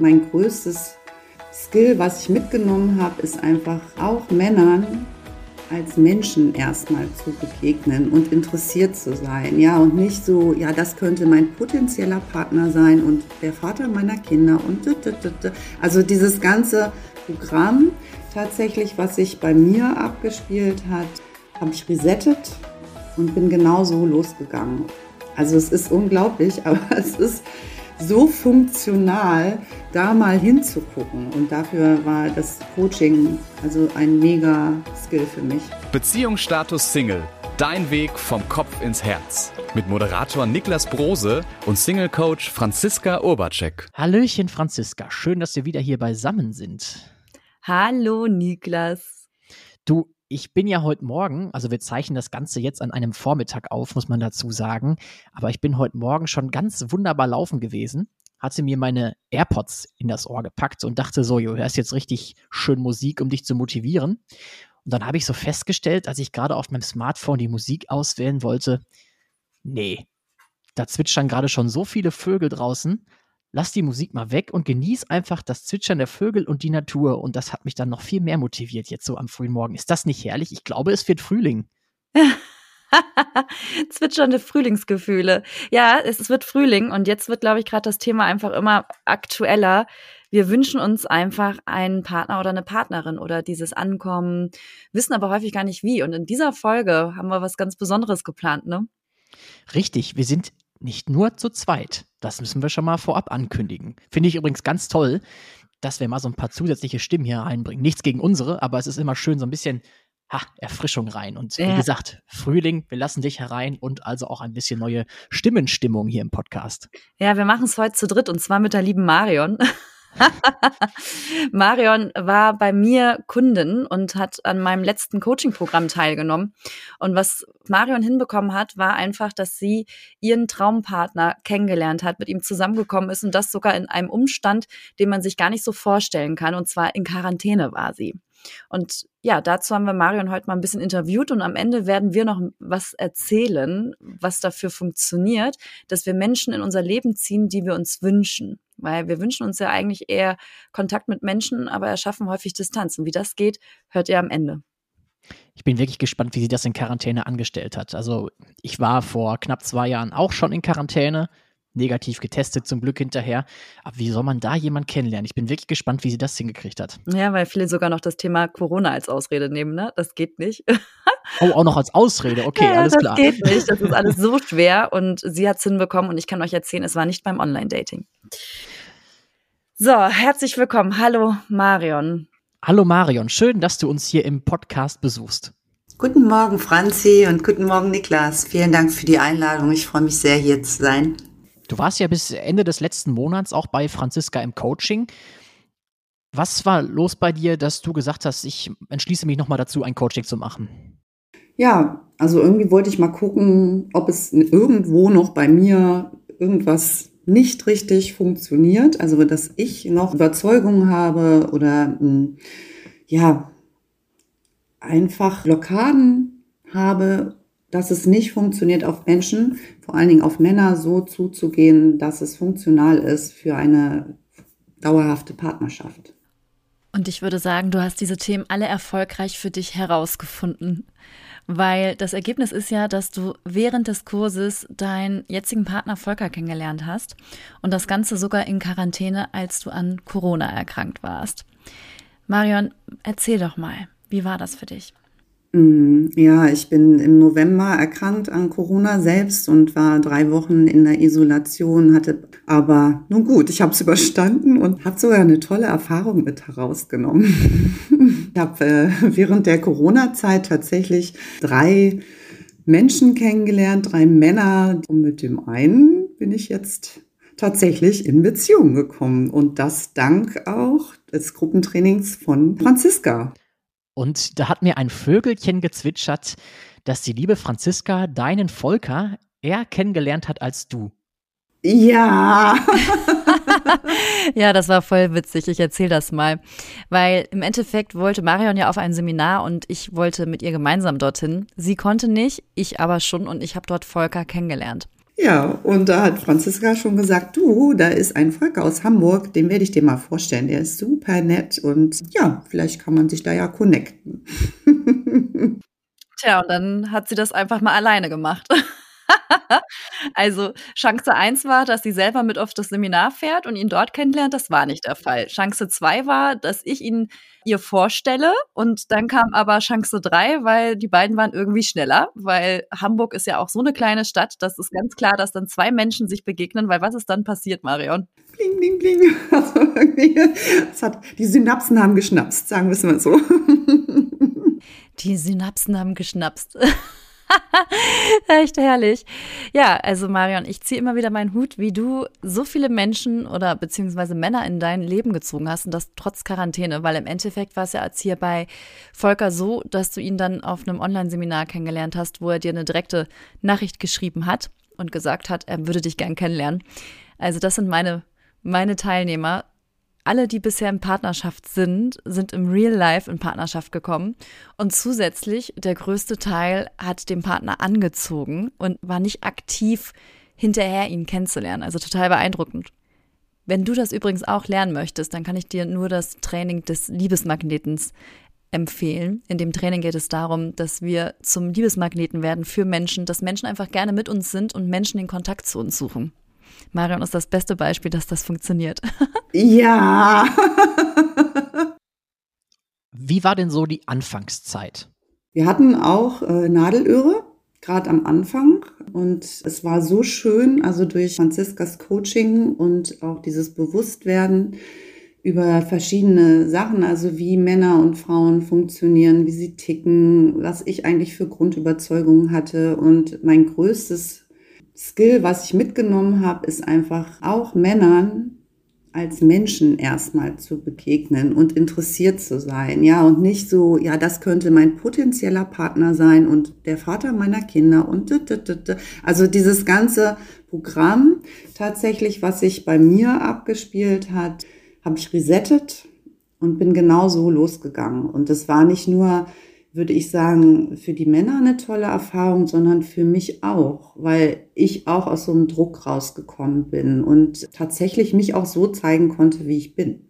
Mein größtes Skill, was ich mitgenommen habe, ist einfach auch Männern als Menschen erstmal zu begegnen und interessiert zu sein. Ja, und nicht so, ja, das könnte mein potenzieller Partner sein und der Vater meiner Kinder und also dieses ganze Programm tatsächlich, was sich bei mir abgespielt hat, habe ich resettet und bin genauso losgegangen. Also es ist unglaublich, aber es ist so funktional, da mal hinzugucken. Und dafür war das Coaching also ein mega Skill für mich. Beziehungsstatus Single. Dein Weg vom Kopf ins Herz. Mit Moderator Niklas Brose und Single-Coach Franziska Urbacek. Hallöchen, Franziska. Schön, dass wir wieder hier beisammen sind. Hallo, Niklas. Du, ich bin ja heute Morgen, also wir zeichnen das Ganze jetzt an einem Vormittag auf, muss man dazu sagen, aber ich bin heute Morgen schon ganz wunderbar laufen gewesen, hatte mir meine AirPods in das Ohr gepackt und dachte so, du hörst jetzt richtig schön Musik, um dich zu motivieren. Und dann habe ich so festgestellt, als ich gerade auf meinem Smartphone die Musik auswählen wollte, nee, da zwitschern gerade schon so viele Vögel draußen, lass die Musik mal weg und genieß einfach das Zwitschern der Vögel und die Natur. Und das hat mich dann noch viel mehr motiviert jetzt so am frühen Morgen. Ist das nicht herrlich? Ich glaube, es wird Frühling. Zwitschernde Frühlingsgefühle. Ja, es wird Frühling und jetzt wird, glaube ich, gerade das Thema einfach immer aktueller. Wir wünschen uns einfach einen Partner oder eine Partnerin oder dieses Ankommen, wissen aber häufig gar nicht wie. Und in dieser Folge haben wir was ganz Besonderes geplant, ne? Richtig, wir sind nicht nur zu zweit. Das müssen wir schon mal vorab ankündigen. Finde ich übrigens ganz toll, dass wir mal so ein paar zusätzliche Stimmen hier reinbringen. Nichts gegen unsere, aber es ist immer schön, so ein bisschen ha, Erfrischung rein. Und wie gesagt, Frühling, wir lassen dich herein und also auch ein bisschen neue Stimmenstimmung hier im Podcast. Ja, wir machen es heute zu dritt und zwar mit der lieben Marion. Marion war bei mir Kundin und hat an meinem letzten Coaching-Programm teilgenommen. Und was Marion hinbekommen hat, war einfach, dass sie ihren Traumpartner kennengelernt hat, mit ihm zusammengekommen ist und das sogar in einem Umstand, den man sich gar nicht so vorstellen kann. Und zwar in Quarantäne war sie. Und ja, dazu haben wir Marion heute mal ein bisschen interviewt und am Ende werden wir noch was erzählen, was dafür funktioniert, dass wir Menschen in unser Leben ziehen, die wir uns wünschen. Weil wir wünschen uns ja eigentlich eher Kontakt mit Menschen, aber erschaffen häufig Distanz. Und wie das geht, hört ihr am Ende. Ich bin wirklich gespannt, wie sie das in Quarantäne angestellt hat. Also ich war vor knapp zwei Jahren auch schon in Quarantäne, negativ getestet zum Glück hinterher. Aber wie soll man da jemanden kennenlernen? Ich bin wirklich gespannt, wie sie das hingekriegt hat. Ja, weil viele sogar noch das Thema Corona als Ausrede nehmen, ne? Das geht nicht. oh, auch noch als Ausrede. Okay, ja, alles das klar. Das geht nicht. Das ist alles so schwer und sie hat es hinbekommen und ich kann euch erzählen, es war nicht beim Online-Dating. So, herzlich willkommen. Hallo Marion. Hallo Marion, schön, dass du uns hier im Podcast besuchst. Guten Morgen, Franzi, und guten Morgen, Niklas. Vielen Dank für die Einladung. Ich freue mich sehr, hier zu sein. Du warst ja bis Ende des letzten Monats auch bei Franziska im Coaching. Was war los bei dir, dass du gesagt hast, ich entschließe mich nochmal dazu, ein Coaching zu machen? Ja, also irgendwie wollte ich mal gucken, ob es irgendwo noch bei mir irgendwas nicht richtig funktioniert. Also, dass ich noch Überzeugungen habe oder hm, ja, einfach Blockaden habe, dass es nicht funktioniert, auf Menschen, vor allen Dingen auf Männer, so zuzugehen, dass es funktional ist für eine dauerhafte Partnerschaft. Und ich würde sagen, du hast diese Themen alle erfolgreich für dich herausgefunden. Weil das Ergebnis ist ja, dass du während des Kurses deinen jetzigen Partner Volker kennengelernt hast und das Ganze sogar in Quarantäne, als du an Corona erkrankt warst. Marion, erzähl doch mal, wie war das für dich? Mm, ja, ich bin im November erkrankt an Corona selbst und war drei Wochen in der Isolation, hatte aber nun gut, ich habe es überstanden und habe sogar eine tolle Erfahrung mit herausgenommen. ich habe äh, während der Corona-Zeit tatsächlich drei Menschen kennengelernt, drei Männer und mit dem einen bin ich jetzt tatsächlich in Beziehung gekommen und das dank auch des Gruppentrainings von Franziska. Und da hat mir ein Vögelchen gezwitschert, dass die liebe Franziska deinen Volker eher kennengelernt hat als du. Ja. ja, das war voll witzig. Ich erzähle das mal. Weil im Endeffekt wollte Marion ja auf ein Seminar und ich wollte mit ihr gemeinsam dorthin. Sie konnte nicht, ich aber schon und ich habe dort Volker kennengelernt. Ja, und da hat Franziska schon gesagt, du, da ist ein Volker aus Hamburg, den werde ich dir mal vorstellen. Der ist super nett und ja, vielleicht kann man sich da ja connecten. Tja, und dann hat sie das einfach mal alleine gemacht. also Chance 1 war, dass sie selber mit auf das Seminar fährt und ihn dort kennenlernt. Das war nicht der Fall. Chance 2 war, dass ich ihn ihr vorstelle und dann kam aber Chance 3, weil die beiden waren irgendwie schneller, weil Hamburg ist ja auch so eine kleine Stadt, das ist ganz klar, dass dann zwei Menschen sich begegnen, weil was ist dann passiert, Marion? Bling, bling, bling. Also irgendwie, es hat, die Synapsen haben geschnapst, sagen wir es mal so. Die Synapsen haben geschnapst. Echt herrlich. Ja, also Marion, ich ziehe immer wieder meinen Hut, wie du so viele Menschen oder beziehungsweise Männer in dein Leben gezogen hast und das trotz Quarantäne, weil im Endeffekt war es ja als hier bei Volker so, dass du ihn dann auf einem Online-Seminar kennengelernt hast, wo er dir eine direkte Nachricht geschrieben hat und gesagt hat, er würde dich gern kennenlernen. Also das sind meine, meine Teilnehmer alle, die bisher in Partnerschaft sind, sind im Real Life in Partnerschaft gekommen. Und zusätzlich, der größte Teil hat den Partner angezogen und war nicht aktiv hinterher, ihn kennenzulernen. Also total beeindruckend. Wenn du das übrigens auch lernen möchtest, dann kann ich dir nur das Training des Liebesmagnetens empfehlen. In dem Training geht es darum, dass wir zum Liebesmagneten werden für Menschen, dass Menschen einfach gerne mit uns sind und Menschen den Kontakt zu uns suchen. Marion ist das beste Beispiel, dass das funktioniert. Ja. Wie war denn so die Anfangszeit? Wir hatten auch äh, Nadelöhre, gerade am Anfang. Und es war so schön, also durch Franziskas Coaching und auch dieses Bewusstwerden über verschiedene Sachen, also wie Männer und Frauen funktionieren, wie sie ticken, was ich eigentlich für Grundüberzeugungen hatte. Und mein größtes Skill, was ich mitgenommen habe, ist einfach auch Männern als Menschen erstmal zu begegnen und interessiert zu sein, ja, und nicht so, ja, das könnte mein potenzieller Partner sein und der Vater meiner Kinder und also dieses ganze Programm tatsächlich, was sich bei mir abgespielt hat, habe ich resettet und bin genau so losgegangen. Und es war nicht nur würde ich sagen, für die Männer eine tolle Erfahrung, sondern für mich auch, weil ich auch aus so einem Druck rausgekommen bin und tatsächlich mich auch so zeigen konnte, wie ich bin.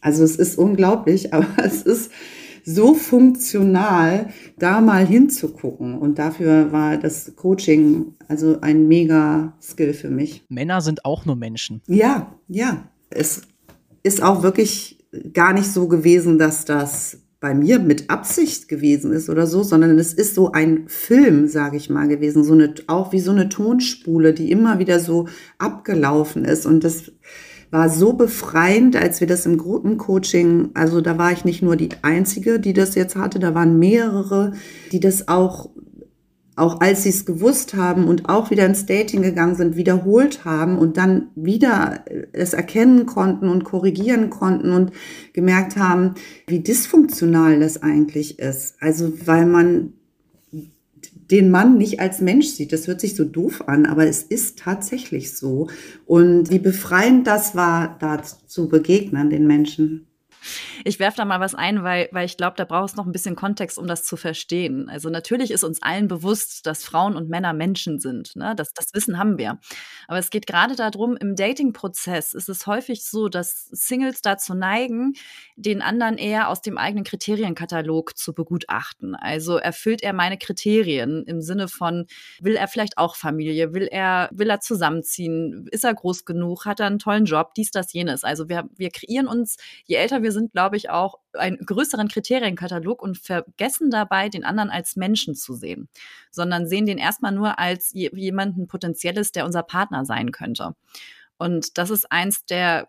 Also es ist unglaublich, aber es ist so funktional, da mal hinzugucken. Und dafür war das Coaching also ein mega Skill für mich. Männer sind auch nur Menschen. Ja, ja. Es ist auch wirklich gar nicht so gewesen, dass das bei mir mit Absicht gewesen ist oder so, sondern es ist so ein Film, sage ich mal, gewesen, so eine auch wie so eine Tonspule, die immer wieder so abgelaufen ist. Und das war so befreiend, als wir das im Gruppencoaching, also da war ich nicht nur die einzige, die das jetzt hatte, da waren mehrere, die das auch auch als sie es gewusst haben und auch wieder ins Dating gegangen sind, wiederholt haben und dann wieder es erkennen konnten und korrigieren konnten und gemerkt haben, wie dysfunktional das eigentlich ist. Also weil man den Mann nicht als Mensch sieht. Das hört sich so doof an, aber es ist tatsächlich so. Und wie befreiend das war, da zu begegnen, den Menschen. Ich werfe da mal was ein, weil, weil ich glaube, da braucht es noch ein bisschen Kontext, um das zu verstehen. Also natürlich ist uns allen bewusst, dass Frauen und Männer Menschen sind. Ne? Das, das Wissen haben wir. Aber es geht gerade darum, im Dating-Prozess ist es häufig so, dass Singles dazu neigen, den anderen eher aus dem eigenen Kriterienkatalog zu begutachten. Also erfüllt er meine Kriterien im Sinne von, will er vielleicht auch Familie, will er, will er zusammenziehen, ist er groß genug, hat er einen tollen Job, dies, das, jenes. Also wir, wir kreieren uns, je älter wir sind, glaube ich, auch einen größeren Kriterienkatalog und vergessen dabei, den anderen als Menschen zu sehen, sondern sehen den erstmal nur als jemanden Potenzielles, der unser Partner sein könnte. Und das ist eins der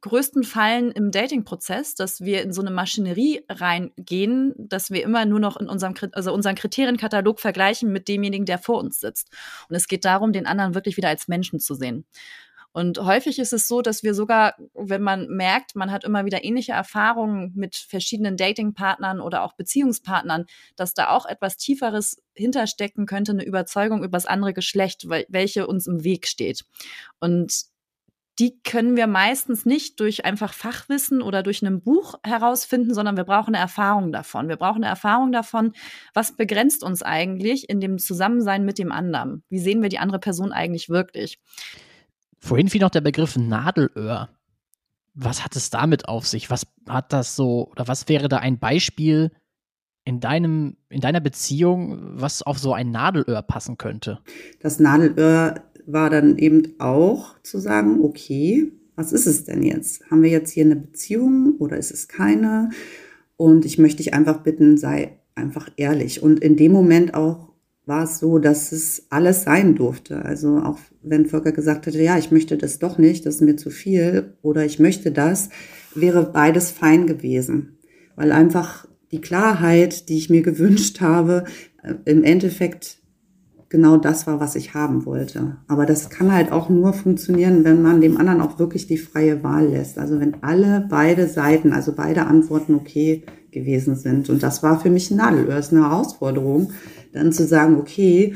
größten Fallen im Dating-Prozess, dass wir in so eine Maschinerie reingehen, dass wir immer nur noch in unserem, also unseren Kriterienkatalog vergleichen mit demjenigen, der vor uns sitzt. Und es geht darum, den anderen wirklich wieder als Menschen zu sehen. Und häufig ist es so, dass wir sogar, wenn man merkt, man hat immer wieder ähnliche Erfahrungen mit verschiedenen Datingpartnern oder auch Beziehungspartnern, dass da auch etwas Tieferes hinterstecken könnte, eine Überzeugung über das andere Geschlecht, welche uns im Weg steht. Und die können wir meistens nicht durch einfach Fachwissen oder durch ein Buch herausfinden, sondern wir brauchen eine Erfahrung davon. Wir brauchen eine Erfahrung davon, was begrenzt uns eigentlich in dem Zusammensein mit dem anderen? Wie sehen wir die andere Person eigentlich wirklich? Vorhin fiel noch der Begriff Nadelöhr. Was hat es damit auf sich? Was hat das so, oder was wäre da ein Beispiel in deinem, in deiner Beziehung, was auf so ein Nadelöhr passen könnte? Das Nadelöhr war dann eben auch zu sagen, okay, was ist es denn jetzt? Haben wir jetzt hier eine Beziehung oder ist es keine? Und ich möchte dich einfach bitten, sei einfach ehrlich. Und in dem Moment auch war es so, dass es alles sein durfte. Also auch wenn Volker gesagt hätte, ja, ich möchte das doch nicht, das ist mir zu viel oder ich möchte das, wäre beides fein gewesen. Weil einfach die Klarheit, die ich mir gewünscht habe, äh, im Endeffekt genau das war, was ich haben wollte. Aber das kann halt auch nur funktionieren, wenn man dem anderen auch wirklich die freie Wahl lässt. Also wenn alle beide Seiten, also beide Antworten okay gewesen sind. Und das war für mich ein Nadelöhr, ist eine Herausforderung, dann zu sagen, okay,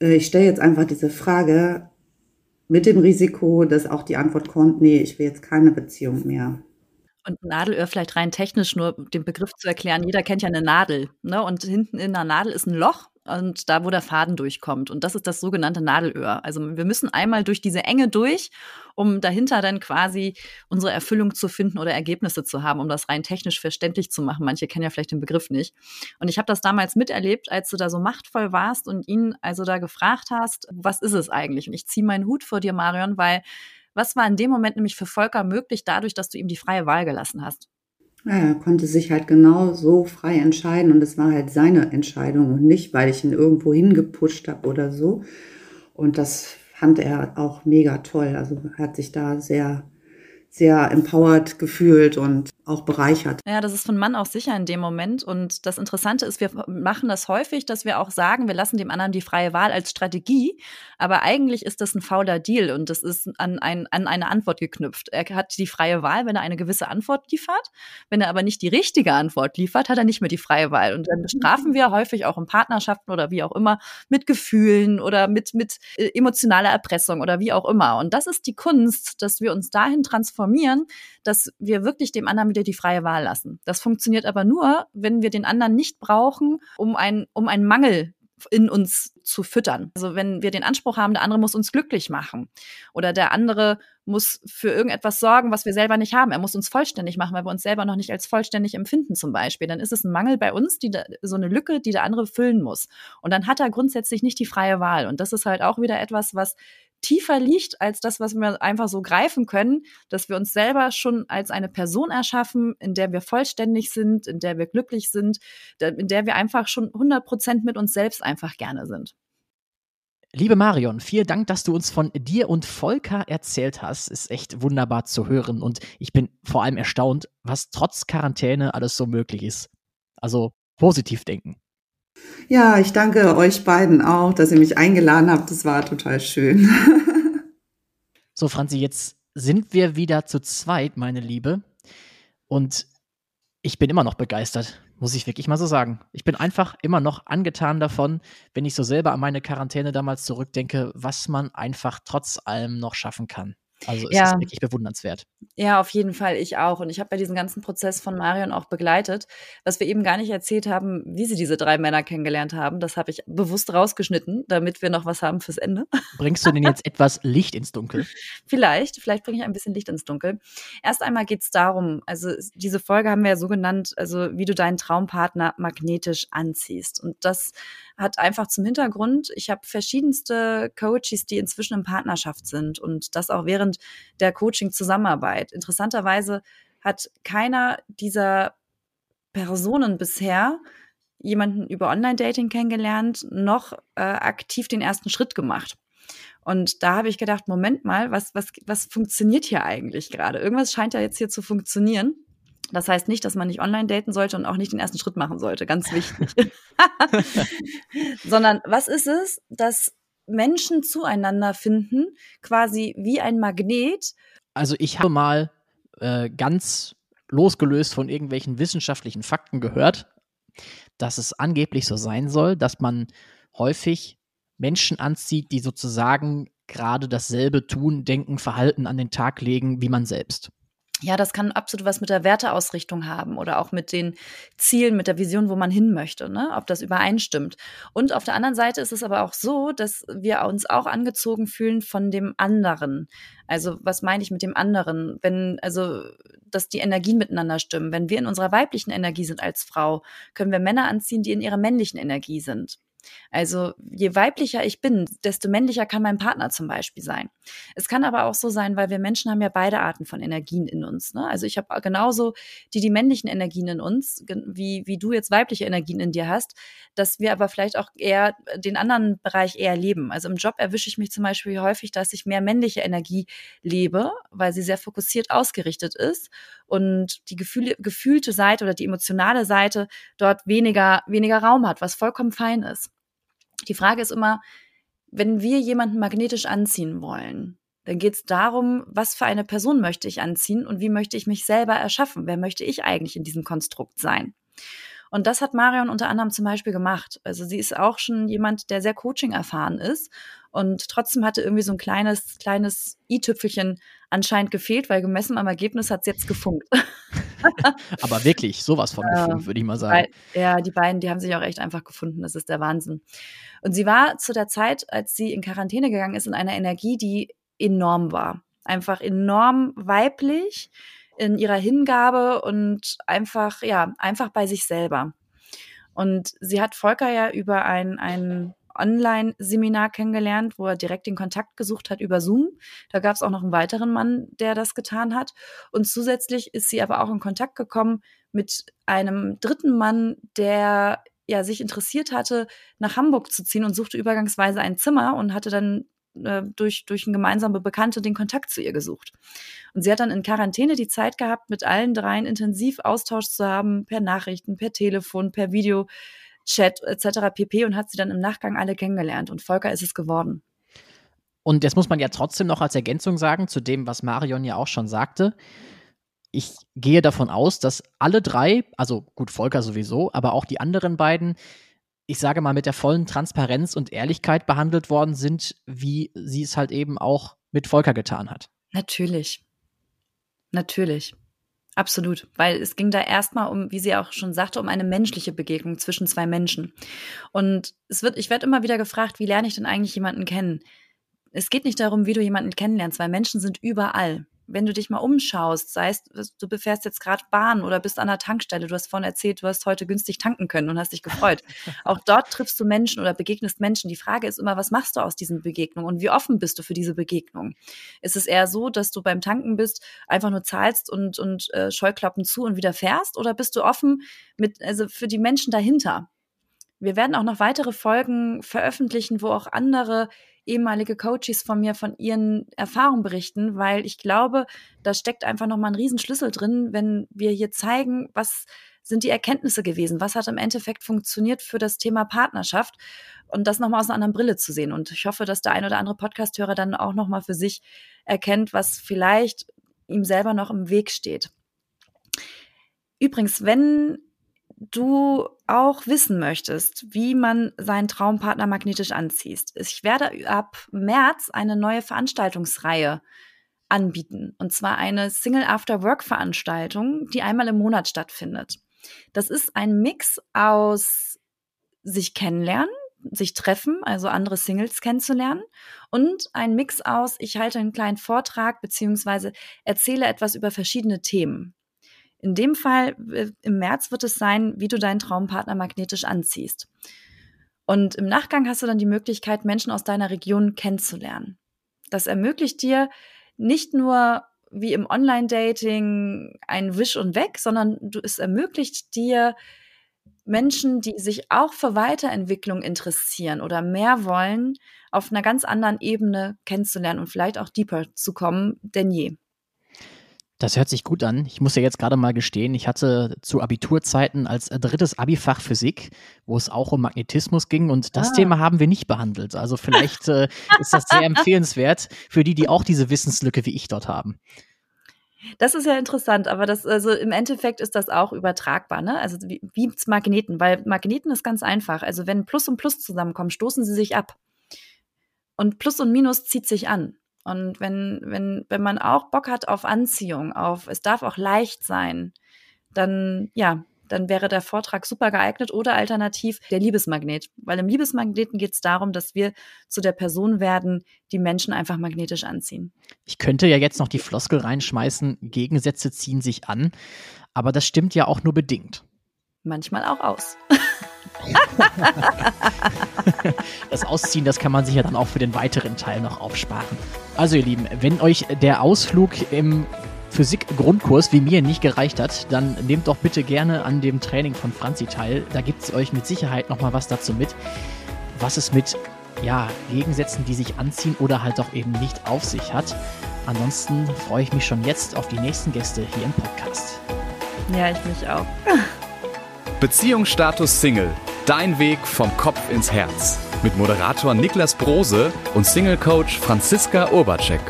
äh, ich stelle jetzt einfach diese Frage mit dem Risiko, dass auch die Antwort kommt, nee, ich will jetzt keine Beziehung mehr. Und Nadelöhr vielleicht rein technisch nur den Begriff zu erklären. Jeder kennt ja eine Nadel. Ne? Und hinten in der Nadel ist ein Loch und da, wo der Faden durchkommt. Und das ist das sogenannte Nadelöhr. Also wir müssen einmal durch diese Enge durch, um dahinter dann quasi unsere Erfüllung zu finden oder Ergebnisse zu haben, um das rein technisch verständlich zu machen. Manche kennen ja vielleicht den Begriff nicht. Und ich habe das damals miterlebt, als du da so machtvoll warst und ihn also da gefragt hast, was ist es eigentlich? Und ich ziehe meinen Hut vor dir, Marion, weil was war in dem Moment nämlich für Volker möglich, dadurch, dass du ihm die freie Wahl gelassen hast? Er konnte sich halt genau so frei entscheiden und es war halt seine Entscheidung und nicht, weil ich ihn irgendwo hingepusht habe oder so. Und das fand er auch mega toll. Also hat sich da sehr sehr empowered gefühlt und auch bereichert. Ja, das ist von Mann auch sicher in dem Moment. Und das Interessante ist, wir machen das häufig, dass wir auch sagen, wir lassen dem anderen die freie Wahl als Strategie. Aber eigentlich ist das ein fauler Deal und das ist an, ein, an eine Antwort geknüpft. Er hat die freie Wahl, wenn er eine gewisse Antwort liefert. Wenn er aber nicht die richtige Antwort liefert, hat er nicht mehr die freie Wahl. Und dann bestrafen wir häufig auch in Partnerschaften oder wie auch immer mit Gefühlen oder mit, mit äh, emotionaler Erpressung oder wie auch immer. Und das ist die Kunst, dass wir uns dahin transformieren dass wir wirklich dem anderen wieder die freie Wahl lassen. Das funktioniert aber nur, wenn wir den anderen nicht brauchen, um, ein, um einen Mangel in uns zu füttern. Also wenn wir den Anspruch haben, der andere muss uns glücklich machen oder der andere muss für irgendetwas sorgen, was wir selber nicht haben. Er muss uns vollständig machen, weil wir uns selber noch nicht als vollständig empfinden zum Beispiel. Dann ist es ein Mangel bei uns, die da, so eine Lücke, die der andere füllen muss. Und dann hat er grundsätzlich nicht die freie Wahl. Und das ist halt auch wieder etwas, was tiefer liegt als das, was wir einfach so greifen können, dass wir uns selber schon als eine Person erschaffen, in der wir vollständig sind, in der wir glücklich sind, in der wir einfach schon 100 Prozent mit uns selbst einfach gerne sind. Liebe Marion, vielen Dank, dass du uns von dir und Volker erzählt hast. Ist echt wunderbar zu hören und ich bin vor allem erstaunt, was trotz Quarantäne alles so möglich ist. Also positiv denken. Ja, ich danke euch beiden auch, dass ihr mich eingeladen habt. Das war total schön. so, Franzi, jetzt sind wir wieder zu zweit, meine Liebe. Und ich bin immer noch begeistert, muss ich wirklich mal so sagen. Ich bin einfach immer noch angetan davon, wenn ich so selber an meine Quarantäne damals zurückdenke, was man einfach trotz allem noch schaffen kann. Also es ja. ist wirklich bewundernswert. Ja, auf jeden Fall, ich auch. Und ich habe ja diesen ganzen Prozess von Marion auch begleitet. Was wir eben gar nicht erzählt haben, wie sie diese drei Männer kennengelernt haben, das habe ich bewusst rausgeschnitten, damit wir noch was haben fürs Ende. Bringst du denn jetzt etwas Licht ins Dunkel? Vielleicht, vielleicht bringe ich ein bisschen Licht ins Dunkel. Erst einmal geht es darum, also diese Folge haben wir ja so genannt, also wie du deinen Traumpartner magnetisch anziehst. Und das hat einfach zum Hintergrund, ich habe verschiedenste Coaches, die inzwischen in Partnerschaft sind und das auch während der Coaching-Zusammenarbeit. Interessanterweise hat keiner dieser Personen bisher jemanden über Online-Dating kennengelernt, noch äh, aktiv den ersten Schritt gemacht. Und da habe ich gedacht, Moment mal, was, was, was funktioniert hier eigentlich gerade? Irgendwas scheint ja jetzt hier zu funktionieren. Das heißt nicht, dass man nicht online daten sollte und auch nicht den ersten Schritt machen sollte. Ganz wichtig. Sondern was ist es, dass Menschen zueinander finden, quasi wie ein Magnet? Also ich habe mal äh, ganz losgelöst von irgendwelchen wissenschaftlichen Fakten gehört, dass es angeblich so sein soll, dass man häufig Menschen anzieht, die sozusagen gerade dasselbe tun, denken, verhalten an den Tag legen wie man selbst? Ja, das kann absolut was mit der Werteausrichtung haben oder auch mit den Zielen, mit der Vision, wo man hin möchte, ne? ob das übereinstimmt. Und auf der anderen Seite ist es aber auch so, dass wir uns auch angezogen fühlen von dem anderen. Also was meine ich mit dem anderen? Wenn, also, dass die Energien miteinander stimmen. Wenn wir in unserer weiblichen Energie sind als Frau, können wir Männer anziehen, die in ihrer männlichen Energie sind. Also je weiblicher ich bin, desto männlicher kann mein Partner zum Beispiel sein. Es kann aber auch so sein, weil wir Menschen haben ja beide Arten von Energien in uns. Ne? Also ich habe genauso die, die männlichen Energien in uns, wie, wie du jetzt weibliche Energien in dir hast, dass wir aber vielleicht auch eher den anderen Bereich eher leben. Also im Job erwische ich mich zum Beispiel häufig, dass ich mehr männliche Energie lebe, weil sie sehr fokussiert ausgerichtet ist und die Gefühle, gefühlte Seite oder die emotionale Seite dort weniger, weniger Raum hat, was vollkommen fein ist. Die Frage ist immer, wenn wir jemanden magnetisch anziehen wollen, dann geht es darum, was für eine Person möchte ich anziehen und wie möchte ich mich selber erschaffen? Wer möchte ich eigentlich in diesem Konstrukt sein? Und das hat Marion unter anderem zum Beispiel gemacht. Also sie ist auch schon jemand, der sehr Coaching erfahren ist und trotzdem hatte irgendwie so ein kleines, kleines i-Tüpfelchen anscheinend gefehlt, weil gemessen am Ergebnis hat es jetzt gefunkt. Aber wirklich, sowas von gefunden, würde ich mal sagen. Ja, die beiden, die haben sich auch echt einfach gefunden. Das ist der Wahnsinn. Und sie war zu der Zeit, als sie in Quarantäne gegangen ist, in einer Energie, die enorm war. Einfach enorm weiblich in ihrer Hingabe und einfach, ja, einfach bei sich selber. Und sie hat Volker ja über ein, ein Online-Seminar kennengelernt, wo er direkt den Kontakt gesucht hat über Zoom. Da gab es auch noch einen weiteren Mann, der das getan hat. Und zusätzlich ist sie aber auch in Kontakt gekommen mit einem dritten Mann, der ja sich interessiert hatte, nach Hamburg zu ziehen und suchte übergangsweise ein Zimmer und hatte dann äh, durch, durch eine gemeinsame Bekannte den Kontakt zu ihr gesucht. Und sie hat dann in Quarantäne die Zeit gehabt, mit allen dreien intensiv Austausch zu haben, per Nachrichten, per Telefon, per Video, Chat etc. pp. und hat sie dann im Nachgang alle kennengelernt. Und Volker ist es geworden. Und jetzt muss man ja trotzdem noch als Ergänzung sagen zu dem, was Marion ja auch schon sagte. Ich gehe davon aus, dass alle drei, also gut, Volker sowieso, aber auch die anderen beiden, ich sage mal, mit der vollen Transparenz und Ehrlichkeit behandelt worden sind, wie sie es halt eben auch mit Volker getan hat. Natürlich. Natürlich. Absolut, weil es ging da erstmal um, wie sie auch schon sagte, um eine menschliche Begegnung zwischen zwei Menschen. Und es wird, ich werde immer wieder gefragt, wie lerne ich denn eigentlich jemanden kennen? Es geht nicht darum, wie du jemanden kennenlernst, weil Menschen sind überall wenn du dich mal umschaust, sei es, du befährst jetzt gerade Bahn oder bist an der Tankstelle, du hast vorhin erzählt, du hast heute günstig tanken können und hast dich gefreut. Auch dort triffst du Menschen oder begegnest Menschen. Die Frage ist immer, was machst du aus diesen Begegnungen und wie offen bist du für diese Begegnung? Ist es eher so, dass du beim Tanken bist, einfach nur zahlst und, und äh, Scheuklappen zu und wieder fährst oder bist du offen mit, also für die Menschen dahinter? Wir werden auch noch weitere Folgen veröffentlichen, wo auch andere ehemalige Coaches von mir von ihren Erfahrungen berichten, weil ich glaube, da steckt einfach nochmal ein Riesenschlüssel drin, wenn wir hier zeigen, was sind die Erkenntnisse gewesen, was hat im Endeffekt funktioniert für das Thema Partnerschaft und das nochmal aus einer anderen Brille zu sehen. Und ich hoffe, dass der ein oder andere Podcasthörer dann auch nochmal für sich erkennt, was vielleicht ihm selber noch im Weg steht. Übrigens, wenn du auch wissen möchtest, wie man seinen Traumpartner magnetisch anzieht, ich werde ab März eine neue Veranstaltungsreihe anbieten. Und zwar eine Single After Work Veranstaltung, die einmal im Monat stattfindet. Das ist ein Mix aus sich kennenlernen, sich treffen, also andere Singles kennenzulernen und ein Mix aus, ich halte einen kleinen Vortrag beziehungsweise erzähle etwas über verschiedene Themen. In dem Fall äh, im März wird es sein, wie du deinen Traumpartner magnetisch anziehst. Und im Nachgang hast du dann die Möglichkeit, Menschen aus deiner Region kennenzulernen. Das ermöglicht dir nicht nur wie im Online-Dating ein Wisch und weg, sondern du, es ermöglicht dir, Menschen, die sich auch für Weiterentwicklung interessieren oder mehr wollen, auf einer ganz anderen Ebene kennenzulernen und vielleicht auch deeper zu kommen denn je. Das hört sich gut an. Ich muss ja jetzt gerade mal gestehen, ich hatte zu Abiturzeiten als drittes Abifach Physik, wo es auch um Magnetismus ging und das ah. Thema haben wir nicht behandelt. Also vielleicht äh, ist das sehr empfehlenswert für die, die auch diese Wissenslücke wie ich dort haben. Das ist ja interessant, aber das, also im Endeffekt ist das auch übertragbar, ne? Also wie, wie Magneten, weil Magneten ist ganz einfach. Also wenn Plus und Plus zusammenkommen, stoßen sie sich ab. Und Plus und Minus zieht sich an. Und wenn, wenn, wenn man auch Bock hat auf Anziehung, auf, es darf auch leicht sein, dann, ja, dann wäre der Vortrag super geeignet oder alternativ der Liebesmagnet. Weil im Liebesmagneten geht es darum, dass wir zu der Person werden, die Menschen einfach magnetisch anziehen. Ich könnte ja jetzt noch die Floskel reinschmeißen, Gegensätze ziehen sich an, aber das stimmt ja auch nur bedingt. Manchmal auch aus. das Ausziehen, das kann man sich ja dann auch für den weiteren Teil noch aufsparen. Also ihr Lieben, wenn euch der Ausflug im Physik-Grundkurs wie mir nicht gereicht hat, dann nehmt doch bitte gerne an dem Training von Franzi teil. Da gibt es euch mit Sicherheit nochmal was dazu mit, was es mit ja, Gegensätzen, die sich anziehen oder halt auch eben nicht auf sich hat. Ansonsten freue ich mich schon jetzt auf die nächsten Gäste hier im Podcast. Ja, ich mich auch. Beziehungsstatus Single. Dein Weg vom Kopf ins Herz. Mit Moderator Niklas Brose und Single Coach Franziska Urbacek.